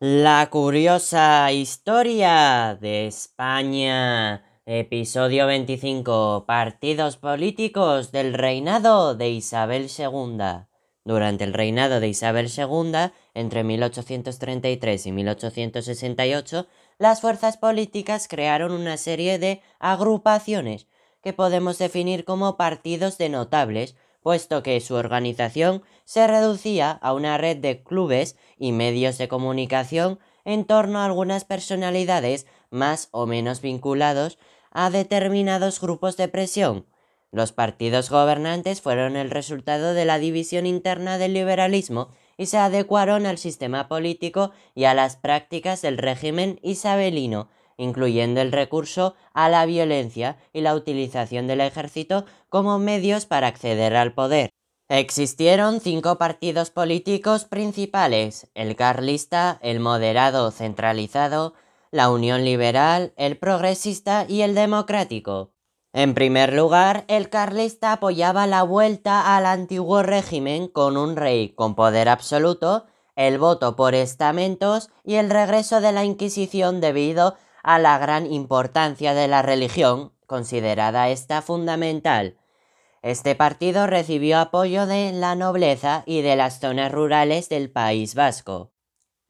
La curiosa historia de España. Episodio 25. Partidos políticos del reinado de Isabel II. Durante el reinado de Isabel II, entre 1833 y 1868, las fuerzas políticas crearon una serie de agrupaciones que podemos definir como partidos de notables puesto que su organización se reducía a una red de clubes y medios de comunicación en torno a algunas personalidades más o menos vinculados a determinados grupos de presión. Los partidos gobernantes fueron el resultado de la división interna del liberalismo y se adecuaron al sistema político y a las prácticas del régimen isabelino, incluyendo el recurso a la violencia y la utilización del ejército como medios para acceder al poder. Existieron cinco partidos políticos principales, el carlista, el moderado centralizado, la Unión Liberal, el progresista y el democrático. En primer lugar, el carlista apoyaba la vuelta al antiguo régimen con un rey con poder absoluto, el voto por estamentos y el regreso de la Inquisición debido a la gran importancia de la religión, considerada esta fundamental. Este partido recibió apoyo de la nobleza y de las zonas rurales del País Vasco.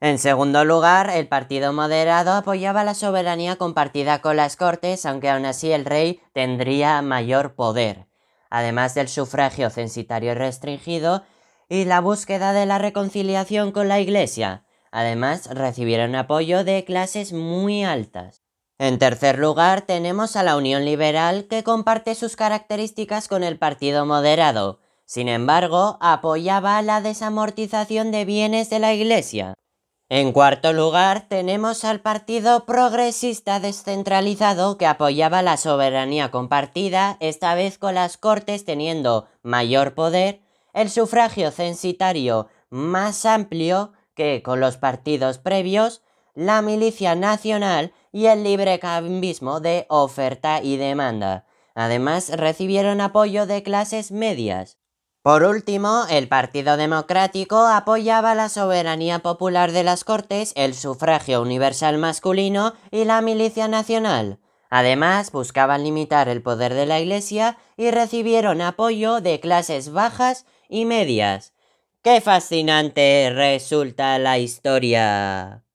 En segundo lugar, el Partido Moderado apoyaba la soberanía compartida con las Cortes, aunque aún así el rey tendría mayor poder, además del sufragio censitario restringido y la búsqueda de la reconciliación con la Iglesia. Además, recibieron apoyo de clases muy altas. En tercer lugar, tenemos a la Unión Liberal que comparte sus características con el Partido Moderado. Sin embargo, apoyaba la desamortización de bienes de la Iglesia. En cuarto lugar, tenemos al Partido Progresista Descentralizado que apoyaba la soberanía compartida, esta vez con las Cortes teniendo mayor poder, el sufragio censitario más amplio que con los partidos previos, la milicia nacional y el libre cambismo de oferta y demanda. Además, recibieron apoyo de clases medias. Por último, el Partido Democrático apoyaba la soberanía popular de las Cortes, el sufragio universal masculino y la milicia nacional. Además, buscaban limitar el poder de la Iglesia y recibieron apoyo de clases bajas y medias. ¡Qué fascinante resulta la historia!